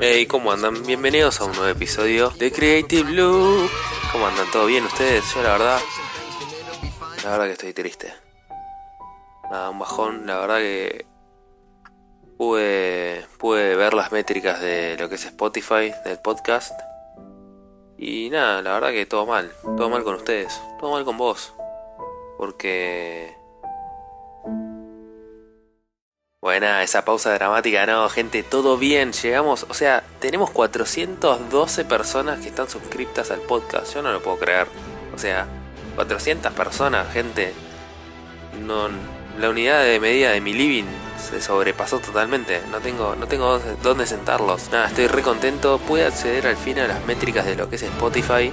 Hey, ¿cómo andan? Bienvenidos a un nuevo episodio de Creative Blue. ¿Cómo andan? ¿Todo bien ustedes? Yo la verdad, la verdad que estoy triste. Nada, un bajón, la verdad que pude, pude ver las métricas de lo que es Spotify, del podcast. Y nada, la verdad que todo mal, todo mal con ustedes, todo mal con vos. Porque Buena, esa pausa dramática, no, gente, todo bien, llegamos, o sea, tenemos 412 personas que están suscriptas al podcast, yo no lo puedo creer, o sea, 400 personas, gente, no, la unidad de medida de mi living se sobrepasó totalmente, no tengo, no tengo dónde sentarlos, nada, estoy re contento, pude acceder al fin a las métricas de lo que es Spotify,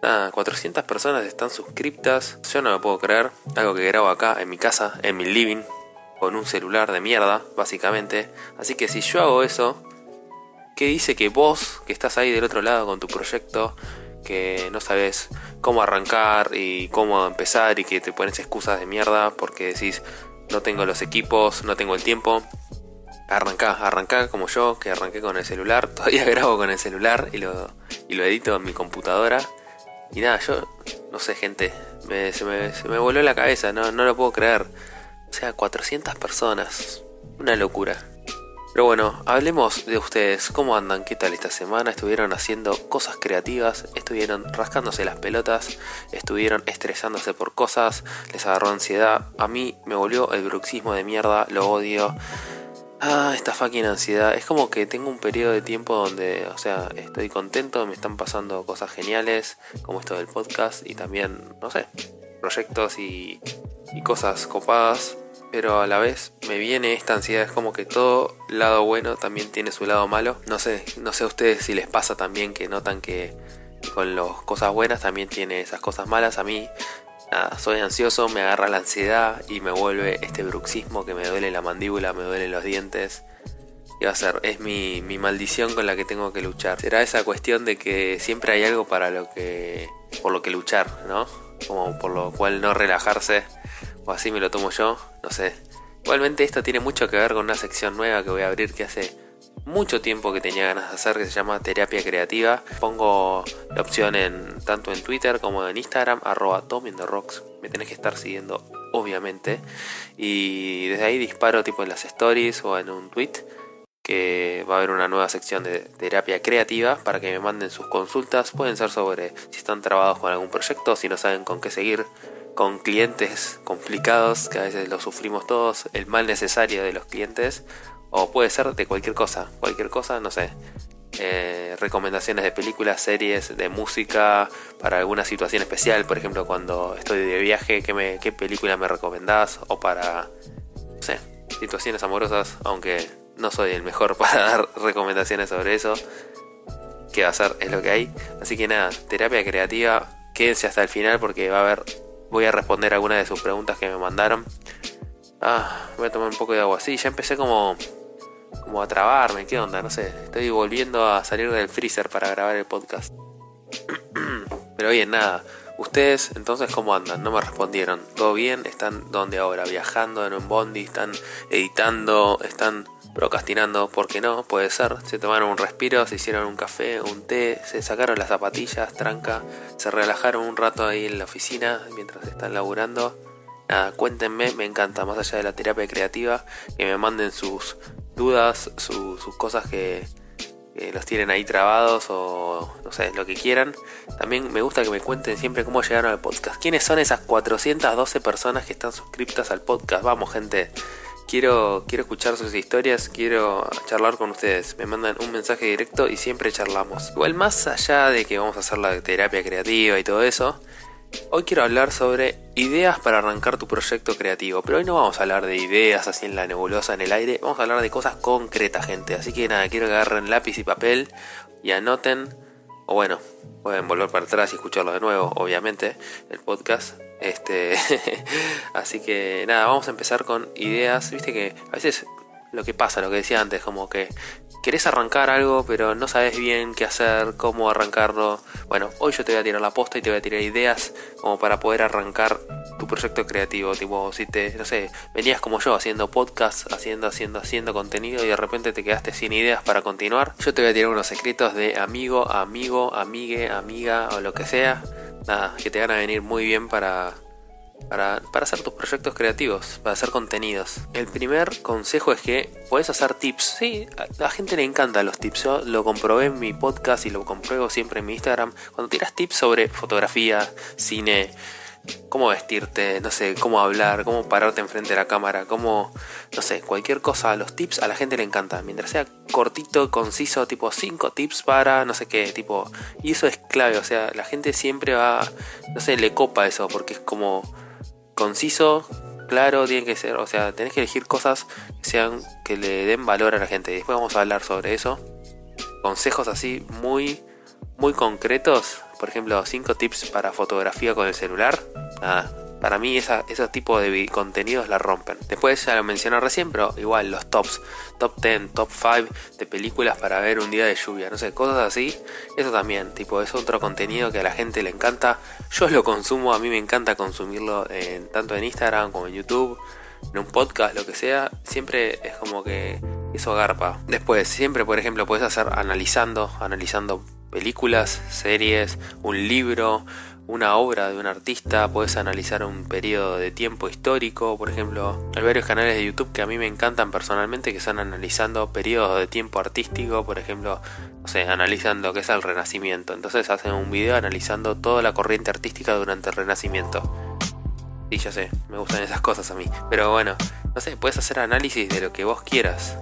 Nada, 400 personas están suscriptas, yo no lo puedo creer, algo que grabo acá en mi casa, en mi living, con un celular de mierda, básicamente. Así que si yo hago eso, ¿qué dice que vos, que estás ahí del otro lado con tu proyecto, que no sabes cómo arrancar y cómo empezar y que te pones excusas de mierda porque decís no tengo los equipos, no tengo el tiempo? Arrancá, arrancá como yo, que arranqué con el celular, todavía grabo con el celular y lo, y lo edito en mi computadora. Y nada, yo no sé, gente, se, me, se me voló la cabeza, no, no lo puedo creer. O sea, 400 personas. Una locura. Pero bueno, hablemos de ustedes. ¿Cómo andan? ¿Qué tal esta semana? ¿Estuvieron haciendo cosas creativas? ¿Estuvieron rascándose las pelotas? ¿Estuvieron estresándose por cosas? ¿Les agarró ansiedad? A mí me volvió el bruxismo de mierda. Lo odio. Ah, esta fucking ansiedad. Es como que tengo un periodo de tiempo donde, o sea, estoy contento, me están pasando cosas geniales, como esto del podcast y también, no sé, proyectos y y cosas copadas, pero a la vez me viene esta ansiedad, es como que todo lado bueno también tiene su lado malo. No sé, no sé a ustedes si les pasa también que notan que con las cosas buenas también tiene esas cosas malas. A mí nada, soy ansioso, me agarra la ansiedad y me vuelve este bruxismo que me duele la mandíbula, me duelen los dientes. ¿Qué va a ser? Es mi, mi maldición con la que tengo que luchar. Será esa cuestión de que siempre hay algo para lo que. por lo que luchar, ¿no? Como por lo cual no relajarse o así me lo tomo yo, no sé. Igualmente esto tiene mucho que ver con una sección nueva que voy a abrir que hace mucho tiempo que tenía ganas de hacer que se llama terapia creativa. Pongo la opción en tanto en Twitter como en Instagram, arroba Rocks. Me tenés que estar siguiendo, obviamente. Y desde ahí disparo tipo en las stories o en un tweet que va a haber una nueva sección de terapia creativa para que me manden sus consultas. Pueden ser sobre si están trabados con algún proyecto, si no saben con qué seguir con clientes complicados, que a veces lo sufrimos todos, el mal necesario de los clientes, o puede ser de cualquier cosa, cualquier cosa, no sé. Eh, recomendaciones de películas, series, de música para alguna situación especial, por ejemplo cuando estoy de viaje, ¿qué, me, qué película me recomendás? O para, no sé, situaciones amorosas, aunque no soy el mejor para dar recomendaciones sobre eso. ¿Qué va a ser? Es lo que hay. Así que nada, terapia creativa, quédense hasta el final porque va a haber voy a responder algunas de sus preguntas que me mandaron. Ah, voy a tomar un poco de agua. Sí, ya empecé como, como a trabarme. ¿Qué onda? No sé. Estoy volviendo a salir del freezer para grabar el podcast. Pero bien, nada. Ustedes, entonces, ¿cómo andan? No me respondieron. ¿Todo bien? ¿Están donde ahora? ¿Viajando en un bondi? ¿Están editando? ¿Están procrastinando? ¿Por qué no? Puede ser. Se tomaron un respiro, se hicieron un café, un té, se sacaron las zapatillas, tranca, se relajaron un rato ahí en la oficina mientras están laburando. Nada, cuéntenme, me encanta, más allá de la terapia creativa, que me manden sus dudas, sus cosas que, los tienen ahí trabados o no sé, lo que quieran. También me gusta que me cuenten siempre cómo llegaron al podcast. ¿Quiénes son esas 412 personas que están suscriptas al podcast? Vamos, gente. Quiero, quiero escuchar sus historias, quiero charlar con ustedes. Me mandan un mensaje directo y siempre charlamos. Igual más allá de que vamos a hacer la terapia creativa y todo eso, Hoy quiero hablar sobre ideas para arrancar tu proyecto creativo, pero hoy no vamos a hablar de ideas así en la nebulosa en el aire, vamos a hablar de cosas concretas, gente. Así que nada, quiero que agarren lápiz y papel y anoten, o bueno, pueden volver para atrás y escucharlo de nuevo, obviamente, el podcast. Este, así que nada, vamos a empezar con ideas. Viste que a veces lo que pasa, lo que decía antes, como que querés arrancar algo, pero no sabes bien qué hacer, cómo arrancarlo. Bueno, hoy yo te voy a tirar la posta y te voy a tirar ideas como para poder arrancar tu proyecto creativo. Tipo, si te, no sé, venías como yo haciendo podcast, haciendo, haciendo, haciendo contenido y de repente te quedaste sin ideas para continuar, yo te voy a tirar unos secretos de amigo, amigo, amigue, amiga o lo que sea. Nada, que te van a venir muy bien para para, hacer tus proyectos creativos, para hacer contenidos. El primer consejo es que puedes hacer tips. Sí, a la gente le encanta los tips. Yo lo comprobé en mi podcast y lo compruebo siempre en mi Instagram. Cuando tiras tips sobre fotografía, cine, cómo vestirte, no sé, cómo hablar, cómo pararte enfrente de la cámara, cómo, no sé, cualquier cosa, los tips a la gente le encanta. Mientras sea cortito, conciso, tipo 5 tips para, no sé qué, tipo, y eso es clave, o sea, la gente siempre va, no sé, le copa eso, porque es como conciso, claro, tiene que ser, o sea, tenés que elegir cosas que sean que le den valor a la gente. Después vamos a hablar sobre eso. Consejos así muy muy concretos, por ejemplo, 5 tips para fotografía con el celular. Nada, para mí esa, esos tipos de contenidos la rompen. Después ya lo mencioné recién, pero igual los tops, top 10, top 5 de películas para ver un día de lluvia, no sé, cosas así. Eso también, tipo, es otro contenido que a la gente le encanta. Yo lo consumo, a mí me encanta consumirlo en, tanto en Instagram como en YouTube, en un podcast, lo que sea. Siempre es como que eso garpa. Después, siempre, por ejemplo, puedes hacer analizando, analizando películas, series, un libro, una obra de un artista, puedes analizar un periodo de tiempo histórico, por ejemplo, hay varios canales de YouTube que a mí me encantan personalmente que están analizando periodos de tiempo artístico, por ejemplo, no sé, analizan lo que es el Renacimiento, entonces hacen un video analizando toda la corriente artística durante el Renacimiento. Sí, ya sé, me gustan esas cosas a mí, pero bueno, no sé, puedes hacer análisis de lo que vos quieras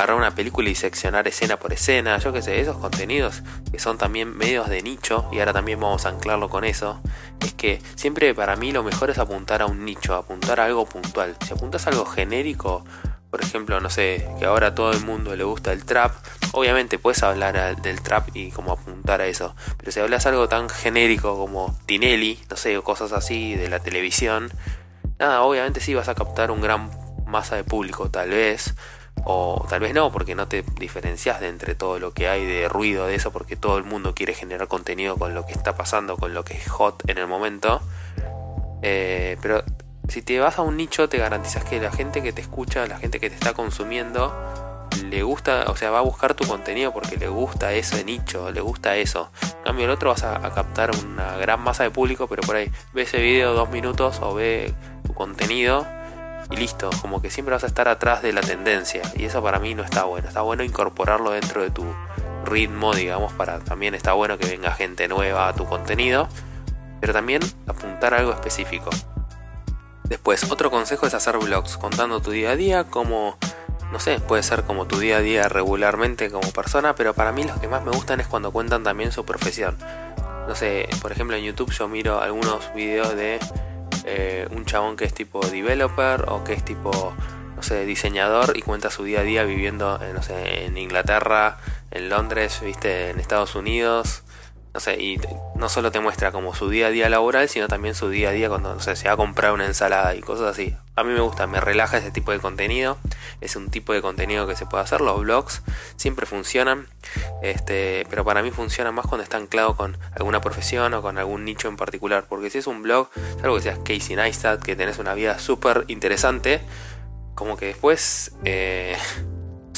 agarrar una película y seccionar escena por escena, yo qué sé, esos contenidos que son también medios de nicho, y ahora también vamos a anclarlo con eso, es que siempre para mí lo mejor es apuntar a un nicho, apuntar a algo puntual. Si apuntas algo genérico, por ejemplo, no sé, que ahora a todo el mundo le gusta el trap, obviamente puedes hablar del trap y como apuntar a eso, pero si hablas algo tan genérico como Tinelli, no sé, o cosas así de la televisión, nada, obviamente sí vas a captar un gran masa de público, tal vez, o tal vez no, porque no te diferencias de entre todo lo que hay de ruido de eso, porque todo el mundo quiere generar contenido con lo que está pasando, con lo que es hot en el momento. Eh, pero si te vas a un nicho, te garantizas que la gente que te escucha, la gente que te está consumiendo, le gusta, o sea, va a buscar tu contenido porque le gusta ese nicho, le gusta eso. En cambio, el otro vas a, a captar una gran masa de público, pero por ahí ve ese video dos minutos o ve tu contenido y listo, como que siempre vas a estar atrás de la tendencia y eso para mí no está bueno, está bueno incorporarlo dentro de tu ritmo, digamos, para también está bueno que venga gente nueva a tu contenido, pero también apuntar a algo específico. Después, otro consejo es hacer vlogs contando tu día a día, como, no sé, puede ser como tu día a día regularmente como persona, pero para mí los que más me gustan es cuando cuentan también su profesión. No sé, por ejemplo en YouTube yo miro algunos videos de eh, un chabón que es tipo developer o que es tipo, no sé, diseñador y cuenta su día a día viviendo, no sé, en Inglaterra, en Londres, viste, en Estados Unidos, no sé, y no solo te muestra como su día a día laboral, sino también su día a día cuando no se va a comprar una ensalada y cosas así. A mí me gusta, me relaja ese tipo de contenido. Es un tipo de contenido que se puede hacer. Los blogs siempre funcionan, este, pero para mí funciona más cuando está anclado con alguna profesión o con algún nicho en particular. Porque si es un blog, algo que seas Casey Neistat, que tenés una vida súper interesante, como que después... Eh,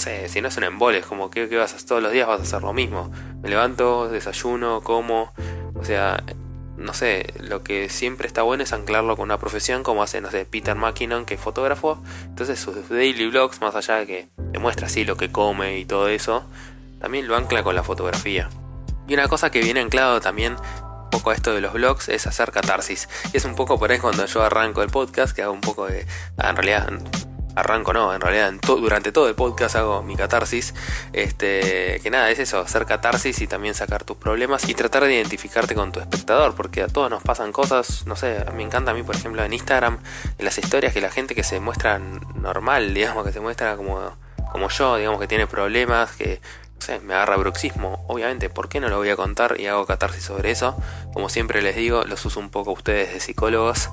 si no es un embole, es como que, vas a, todos los días vas a hacer lo mismo. Me levanto, desayuno, como, o sea, no sé, lo que siempre está bueno es anclarlo con una profesión, como hace, no sé, Peter McKinnon, que es fotógrafo. Entonces sus daily vlogs, más allá de que demuestra así lo que come y todo eso, también lo ancla con la fotografía. Y una cosa que viene anclado también un poco a esto de los vlogs es hacer catarsis. Y es un poco por ahí cuando yo arranco el podcast, que hago un poco de... Ah, en realidad arranco no, en realidad durante todo el podcast hago mi catarsis, este, que nada, es eso, hacer catarsis y también sacar tus problemas y tratar de identificarte con tu espectador, porque a todos nos pasan cosas, no sé, me encanta a mí, por ejemplo, en Instagram, en las historias que la gente que se muestra normal, digamos, que se muestra como, como yo, digamos, que tiene problemas, que me agarra bruxismo, obviamente, ¿por qué no lo voy a contar y hago catarsis sobre eso? Como siempre les digo, los uso un poco ustedes de psicólogos,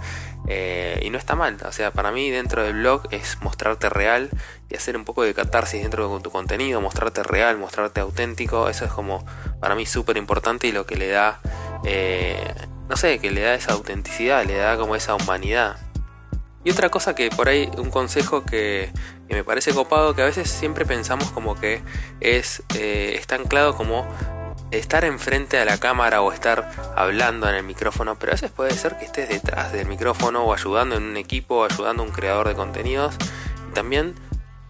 Eh, y no está mal, o sea, para mí dentro del blog es mostrarte real y hacer un poco de catarsis dentro de tu contenido, mostrarte real, mostrarte auténtico, eso es como para mí súper importante y lo que le da, eh, no sé, que le da esa autenticidad, le da como esa humanidad. Y otra cosa que por ahí, un consejo que, me parece copado, que a veces siempre pensamos como que es, eh, está anclado como estar enfrente a la cámara o estar hablando en el micrófono, pero a veces puede ser que estés detrás del micrófono o ayudando en un equipo, o ayudando a un creador de contenidos. También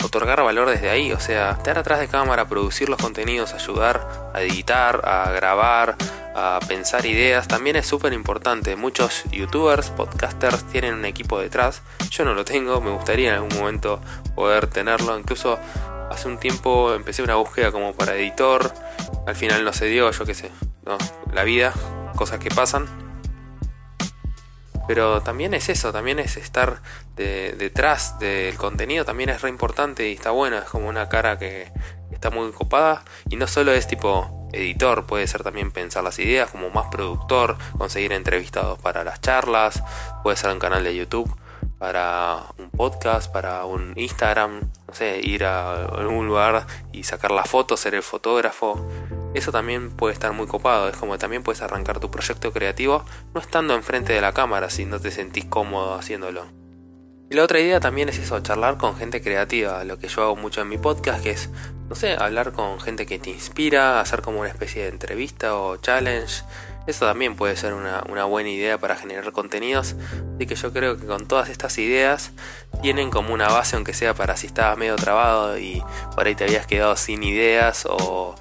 otorgar valor desde ahí, o sea, estar atrás de cámara, producir los contenidos, ayudar a editar, a grabar, a pensar ideas, también es súper importante. Muchos youtubers, podcasters tienen un equipo detrás. Yo no lo tengo, me gustaría en algún momento poder tenerlo. Incluso hace un tiempo empecé una búsqueda como para editor. Al final no se dio, yo qué sé. La vida, cosas que pasan. Pero también es eso, también es estar detrás del contenido, también es re importante y está bueno, es como una cara que está muy copada y no solo es tipo editor, puede ser también pensar las ideas, como más productor, conseguir entrevistados para las charlas, puede ser un canal de YouTube para un podcast, para un Instagram, no sé, ir a algún lugar y sacar la foto, ser el fotógrafo. Eso también puede estar muy copado, es como también puedes arrancar tu proyecto creativo no estando enfrente de la cámara si no te sentís cómodo haciéndolo. Y la otra idea también es eso, charlar con gente creativa, lo que yo hago mucho en mi podcast, que es, no sé, hablar con gente que te inspira, hacer como una especie de entrevista o challenge, eso también puede ser una, buena idea para generar contenidos. Así que yo creo que con todas estas ideas tienen como una base, aunque sea para si estabas medio trabado y por ahí te habías quedado sin ideas o,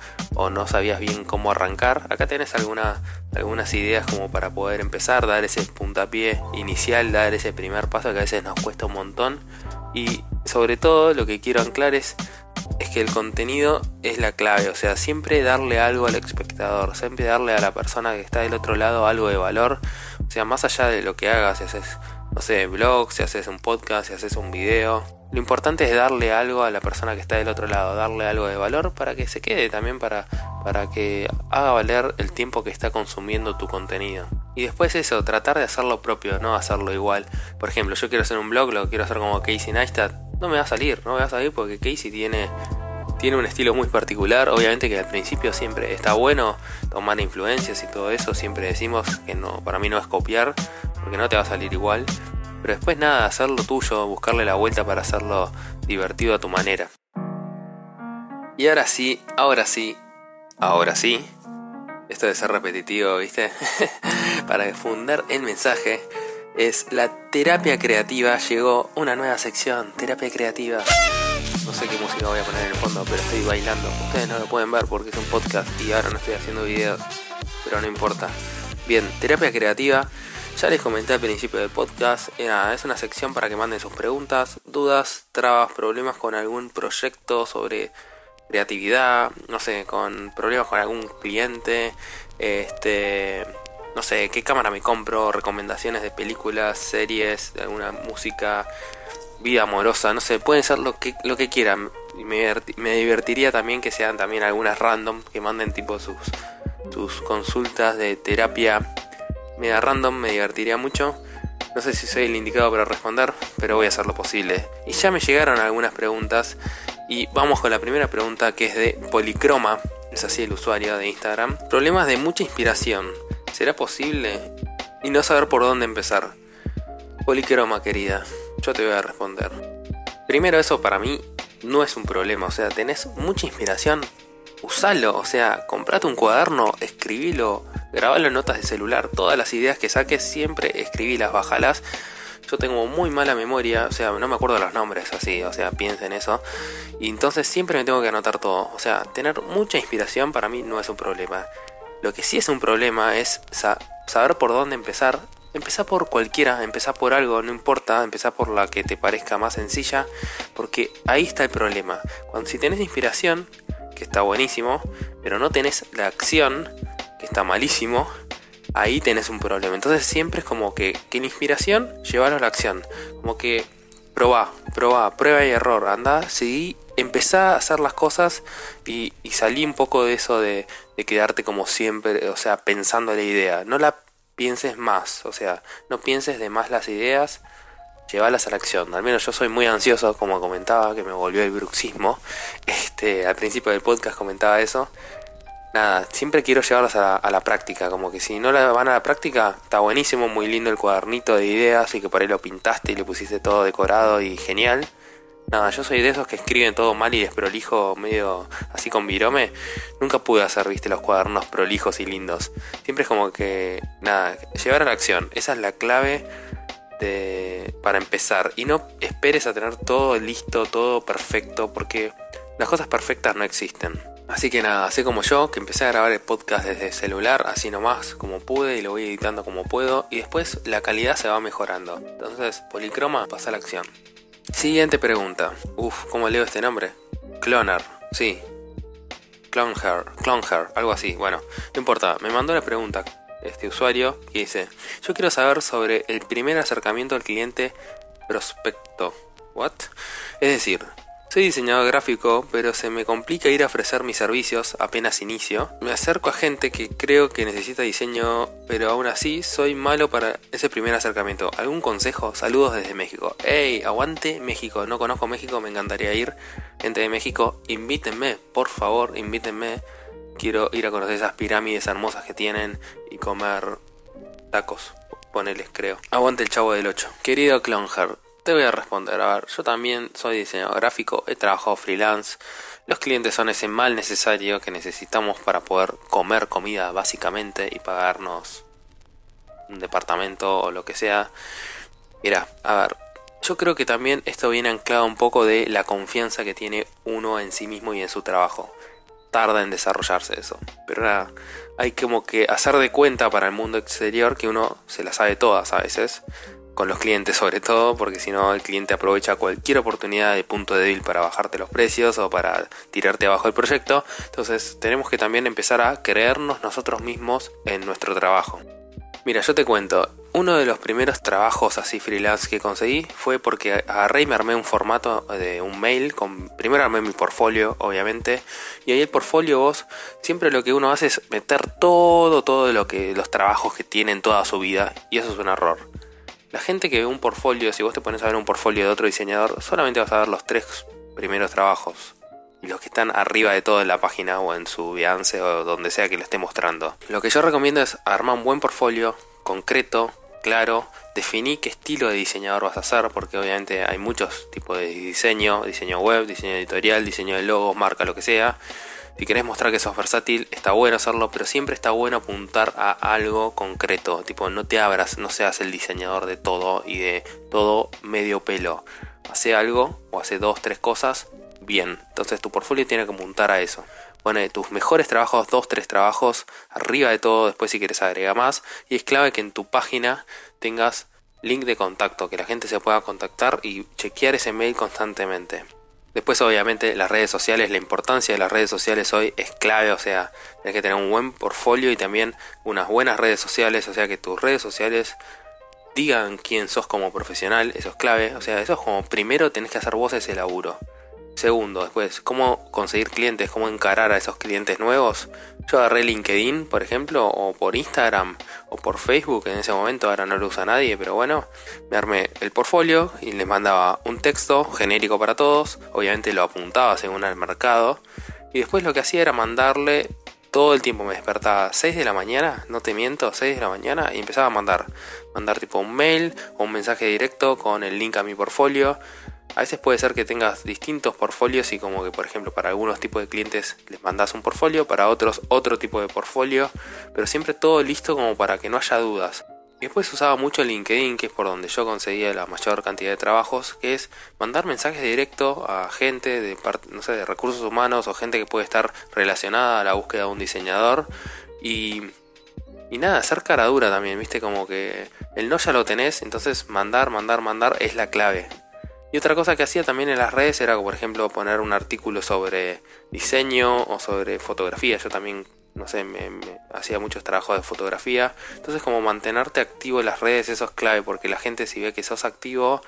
no sabías bien cómo arrancar. Acá tenés alguna, algunas ideas como para poder empezar, dar ese puntapié inicial, dar ese primer paso que a veces nos cuesta un montón. Y sobre todo lo que quiero anclar es es que el contenido es la clave, o sea, siempre darle algo al espectador, siempre darle a la persona que está del otro lado algo de valor, o sea, más allá de lo que hagas, si haces, no sé, blog, si haces un podcast, si haces un video, lo importante es darle algo a la persona que está del otro lado, darle algo de valor para que se quede también para, para que haga valer el tiempo que está consumiendo tu contenido. Y después eso, tratar de hacerlo propio, no hacerlo igual. Por ejemplo, yo quiero hacer un blog, lo quiero hacer como Casey Neistat, no me va a salir, no me va a salir porque Casey tiene, tiene un estilo muy particular. Obviamente que al principio siempre está bueno tomar influencias y todo eso. Siempre decimos que no, para mí no es copiar, porque no te va a salir igual. Pero después nada, hacerlo tuyo, buscarle la vuelta para hacerlo divertido a tu manera. Y ahora sí, ahora sí, ahora sí. Esto de ser repetitivo, ¿viste? para fundar el mensaje es la terapia creativa. Llegó una nueva sección, terapia creativa. No sé qué música voy a poner en el fondo, pero estoy bailando. Ustedes no lo pueden ver porque es un podcast y ahora no estoy haciendo videos, pero no importa. Bien, terapia creativa. Ya les comenté al principio del podcast, es una sección para que manden sus preguntas, dudas, trabas, problemas con algún proyecto sobre creatividad, no sé, con problemas con algún cliente, este, no sé, qué cámara me compro, recomendaciones de películas, series, alguna música, vida amorosa, no sé, pueden ser lo que, lo que quieran. Me, me divertiría también que sean también algunas random, que manden tipo sus, sus consultas de terapia media random, me divertiría mucho. No sé si soy el indicado para responder, pero voy a hacer lo posible. Y ya me llegaron algunas preguntas y vamos con la primera pregunta que es de Policroma, es así el usuario de Instagram. Problemas de mucha inspiración. ¿Será posible? Y no saber por dónde empezar. Policroma, querida, yo te voy a responder. Primero, eso para mí no es un problema. O sea, tenés mucha inspiración, usalo. O sea, comprate un cuaderno, escribilo, grabalo en notas de celular. Todas las ideas que saques, siempre escribilas, bajalas. Yo tengo muy mala memoria, o sea, no me acuerdo los nombres así, o sea, piensen eso. Y entonces siempre me tengo que anotar todo. O sea, tener mucha inspiración para mí no es un problema. Lo que sí es un problema es saber por dónde empezar. Empezá por cualquiera, empezá por algo, no importa, empezá por la que te parezca más sencilla, porque ahí está el problema. Cuando si tenés inspiración, que está buenísimo, pero no tenés la acción, que está malísimo, ahí tenés un problema. Entonces siempre es como que, que la inspiración, llevarlo a la acción. Como que probá, probá, prueba y error, anda, seguí empezá a hacer las cosas y, salí un poco de eso de, quedarte como siempre, o sea, pensando la idea. No la pienses más, o sea, no pienses de más las ideas, llevarlas a la acción. Al menos yo soy muy ansioso, como comentaba, que me volvió el bruxismo. Este, al principio del podcast comentaba eso. Nada, siempre quiero llevarlas a la, práctica, como que si no la van a la práctica, está buenísimo, muy lindo el cuadernito de ideas y que por ahí lo pintaste y le pusiste todo decorado y genial. Nada, yo soy de esos que escriben todo mal y desprolijo, medio así con virome. Nunca pude hacer, viste, los cuadernos prolijos y lindos. Siempre es como que, nada, llevar a la acción. Esa es la clave de, para empezar. Y no esperes a tener todo listo, todo perfecto, porque las cosas perfectas no existen. Así que nada, así como yo, que empecé a grabar el podcast desde celular, así nomás como pude y lo voy editando como puedo y después la calidad se va mejorando. Entonces, Policroma pasa a la acción. Siguiente pregunta. Uf, ¿cómo leo este nombre? Cloner, sí. Clonher, Clonher, algo así. Bueno, no importa. Me mandó la pregunta este usuario que dice: Yo quiero saber sobre el primer acercamiento al cliente prospecto. ¿What? Es decir, soy diseñador gráfico, pero se me complica ir a ofrecer mis servicios apenas inicio. Me acerco a gente que creo que necesita diseño, pero aún así soy malo para ese primer acercamiento. ¿Algún consejo? Saludos desde México. ¡Ey! Aguante México. No conozco México, me encantaría ir. Gente de México, invítenme, por favor, invítenme. Quiero ir a conocer esas pirámides hermosas que tienen y comer tacos. Poneles, creo. Aguante el chavo del 8. Querido Clonheart, te voy a responder. A ver, yo también soy diseñador gráfico, he trabajado freelance. Los clientes son ese mal necesario que necesitamos para poder comer comida básicamente y pagarnos un departamento o lo que sea. Mira, a ver, yo creo que también esto viene anclado un poco de la confianza que tiene uno en sí mismo y en su trabajo. Tarda en desarrollarse eso. Pero nada, hay como que hacer de cuenta para el mundo exterior que uno se la sabe todas a veces con los clientes sobre todo, porque si no el cliente aprovecha cualquier oportunidad de punto débil para bajarte los precios o para tirarte abajo el proyecto. Entonces tenemos que también empezar a creernos nosotros mismos en nuestro trabajo. Mira, yo te cuento, uno de los primeros trabajos así freelance que conseguí fue porque agarré y me armé un formato de un mail. Con, primero armé mi portfolio, obviamente. Y ahí el portfolio vos, siempre lo que uno hace es meter todo, todo lo que, los trabajos que tienen toda su vida. Y eso es un error. La gente que ve un portfolio, si vos te pones a ver un portfolio de otro diseñador, solamente vas a ver los tres primeros trabajos. Los que están arriba de todo en la página o en su Behance o donde sea que lo esté mostrando. Lo que yo recomiendo es armar un buen portfolio, concreto, claro, definí qué estilo de diseñador vas a hacer, porque obviamente hay muchos tipos de diseño, diseño web, diseño editorial, diseño de logos, marca, lo que sea. Si querés mostrar que sos versátil, está bueno hacerlo, pero siempre está bueno apuntar a algo concreto. Tipo, no te abras, no seas el diseñador de todo y de todo medio pelo. Hace algo o hace dos, tres cosas bien. Entonces tu portfolio tiene que apuntar a eso. De tus mejores trabajos, dos, tres trabajos, arriba de todo, después si quieres agrega más. Y es clave que en tu página tengas link de contacto, que la gente se pueda contactar y chequear ese mail constantemente. Después, obviamente, las redes sociales, la importancia de las redes sociales hoy es clave, o sea, tienes que tener un buen portfolio y también unas buenas redes sociales, o sea, que tus redes sociales digan quién sos como profesional, eso es clave, o sea, eso es como primero tenés que hacer vos ese laburo. Segundo, después, cómo conseguir clientes, cómo encarar a esos clientes nuevos. Yo agarré LinkedIn, por ejemplo, o por Instagram, o por Facebook, en ese momento ahora no lo usa nadie, pero bueno, me armé el portfolio y les mandaba un texto genérico para todos, obviamente lo apuntaba según el mercado, y después lo que hacía era mandarle todo el tiempo me despertaba 6 de la mañana, no te miento, 6 de la mañana y empezaba a mandar, mandar tipo un mail o un mensaje directo con el link a mi portfolio a veces puede ser que tengas distintos portfolios y como que por ejemplo para algunos tipos de clientes les mandas un portfolio, para otros otro tipo de portfolio, pero siempre todo listo como para que no haya dudas. Después usaba mucho LinkedIn, que es por donde yo conseguía la mayor cantidad de trabajos, que es mandar mensajes directos a gente de, no sé, de recursos humanos o gente que puede estar relacionada a la búsqueda de un diseñador. Y, y nada, hacer cara dura también, viste, como que el no ya lo tenés, entonces mandar, mandar, mandar es la clave. Y otra cosa que hacía también en las redes era, por ejemplo, poner un artículo sobre diseño o sobre fotografía. Yo también, no sé, me, hacía muchos trabajos de fotografía. Entonces, como mantenerte activo en las redes, eso es clave, porque la gente si ve que sos activo,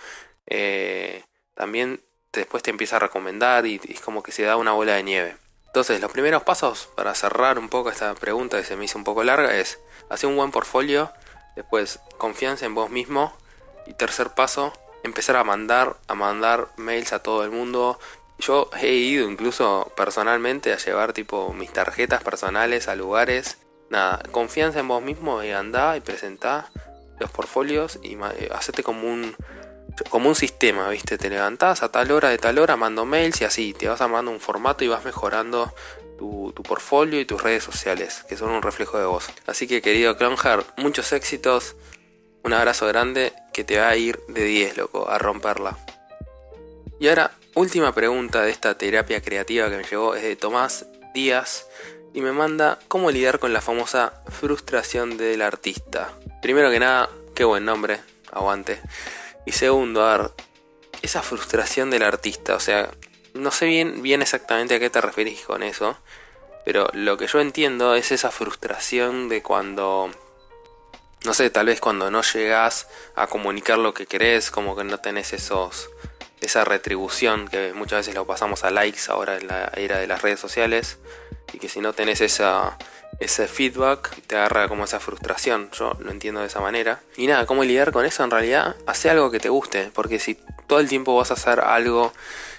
eh, también después te empieza a recomendar y, es como que se da una bola de nieve. Entonces, los primeros pasos para cerrar un poco esta pregunta que se me hizo un poco larga es hacer un buen portfolio, Después, confianza en vos mismo. Y tercer paso, empezar a mandar, a mandar mails a todo el mundo. Yo he ido incluso personalmente a llevar tipo mis tarjetas personales a lugares. Nada, confianza en vos mismo y andá y presentá los portfolios y eh, hacete como un como un sistema, ¿viste? Te levantás a tal hora de tal hora, mando mails y así, te vas armando un formato y vas mejorando tu, portfolio y tus redes sociales, que son un reflejo de vos. Así que querido Clonhard, muchos éxitos, un abrazo grande que te va a ir de 10, loco, a romperla. Y ahora, última pregunta de esta terapia creativa que me llegó es de Tomás Díaz y me manda cómo lidiar con la famosa frustración del artista. Primero que nada, qué buen nombre, aguante. Y segundo, a ver, esa frustración del artista, o sea, no sé bien, bien exactamente a qué te referís con eso, pero lo que yo entiendo es esa frustración de cuando, no sé, tal vez cuando no llegas a comunicar lo que querés, como que no tenés esos, esa retribución que muchas veces lo pasamos a likes ahora en la era de las redes sociales, y que si no tenés esa, ese feedback te agarra como esa frustración. Yo lo entiendo de esa manera. Y nada, cómo lidiar con eso en realidad, hace algo que te guste, porque si todo el tiempo vas a hacer algo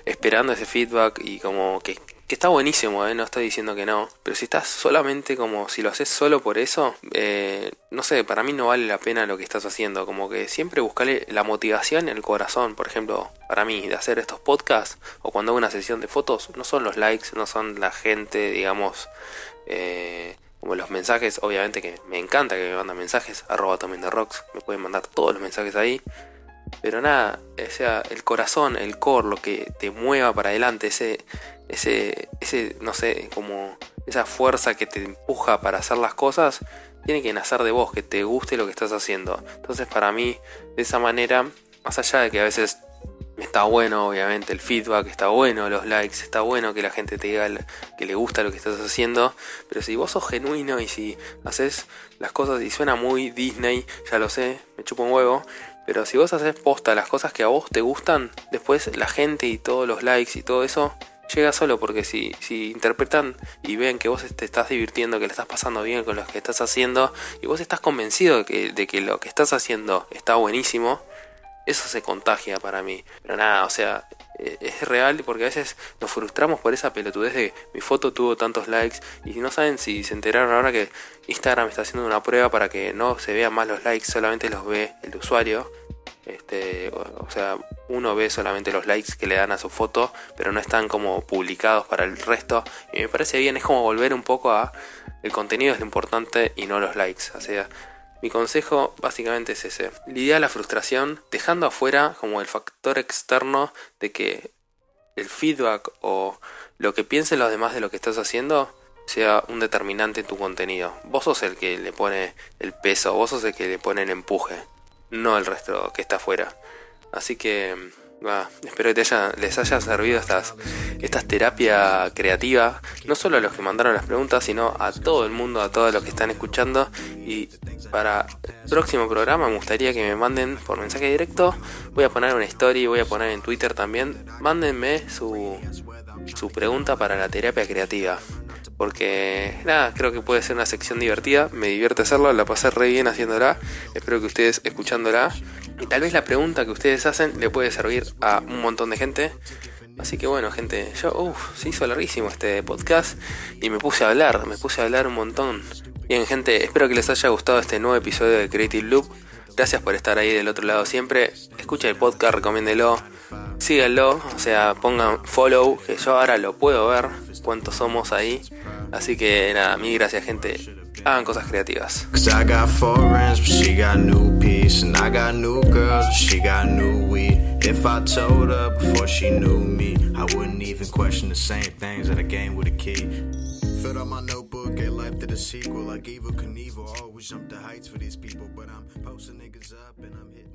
esperando ese feedback y como que, que está buenísimo, ¿eh? no estoy diciendo que no, pero si estás solamente como si lo haces solo por eso, eh, no sé, para mí no vale la pena lo que estás haciendo, como que siempre buscarle la motivación en el corazón, por ejemplo, para mí de hacer estos podcasts o cuando hago una sesión de fotos, no son los likes, no son la gente, digamos, eh, como los mensajes, obviamente que me encanta que me mandan mensajes, arroba también de rocks, me pueden mandar todos los mensajes ahí. Pero nada, sea, el corazón, el core, lo que te mueva para adelante, ese, ese, ese, no sé, como esa fuerza que te empuja para hacer las cosas, tiene que nacer de vos, que te guste lo que estás haciendo. Entonces para mí, de esa manera, más allá de que a veces Está bueno, obviamente, el feedback, está bueno, los likes, está bueno que la gente te diga que le gusta lo que estás haciendo. Pero si vos sos genuino y si haces las cosas y suena muy Disney, ya lo sé, me chupo un huevo. Pero si vos haces posta las cosas que a vos te gustan, después la gente y todos los likes y todo eso llega solo porque si, si interpretan y ven que vos te estás divirtiendo, que le estás pasando bien con lo que estás haciendo y vos estás convencido de que, de que lo que estás haciendo está buenísimo, eso se contagia para mí. Pero nada, o sea, e, es real porque a veces nos frustramos por esa pelotudez de mi foto tuvo tantos likes y no saben si se enteraron ahora que Instagram está haciendo una prueba para que no se vean más los likes, solamente los ve el usuario. Este, o, sea, uno ve solamente los likes que le dan a su foto, pero no están como publicados para el resto. Y me parece bien, es como volver un poco a el contenido es lo importante y no los likes. O sea, mi consejo básicamente es ese. Lidia la frustración dejando afuera como el factor externo de que el feedback o lo que piensen los demás de lo que estás haciendo sea un determinante en tu contenido. Vos sos el que le pone el peso, vos sos el que le pone el empuje, no el resto que está afuera. Así que espero que les haya servido estas, estas terapias creativas, no solo a los que mandaron las preguntas, sino a todo el mundo, a todos los que están escuchando. Y para el próximo programa me gustaría que me manden por mensaje directo. Voy a poner una story, voy a poner en Twitter también. Mándenme su pregunta para la terapia creativa. Porque nada, creo que puede ser una sección divertida. Me divierte hacerla, la pasé re bien haciéndola. Espero que ustedes escuchándola y tal vez la pregunta que ustedes hacen le puede servir a un montón de gente. Así que bueno, gente, yo, uff, se hizo larguísimo este podcast y me puse a hablar, me puse a hablar un montón. Bien, gente, espero que les haya gustado este nuevo episodio de Creative Loop. Gracias por estar ahí del otro lado siempre. Escucha el podcast, recomiéndelo, síganlo, o sea, pongan follow, que yo ahora lo puedo ver, cuántos somos ahí. Así que nada, mil gracias, gente hagan cosas creativas. If I told her before she knew me, I wouldn't even question the same things that I gained with a key. Filled up my notebook, get life to the sequel. I gave a Knievel, always jump the heights for these people. But I'm posting niggas up and I'm hitting.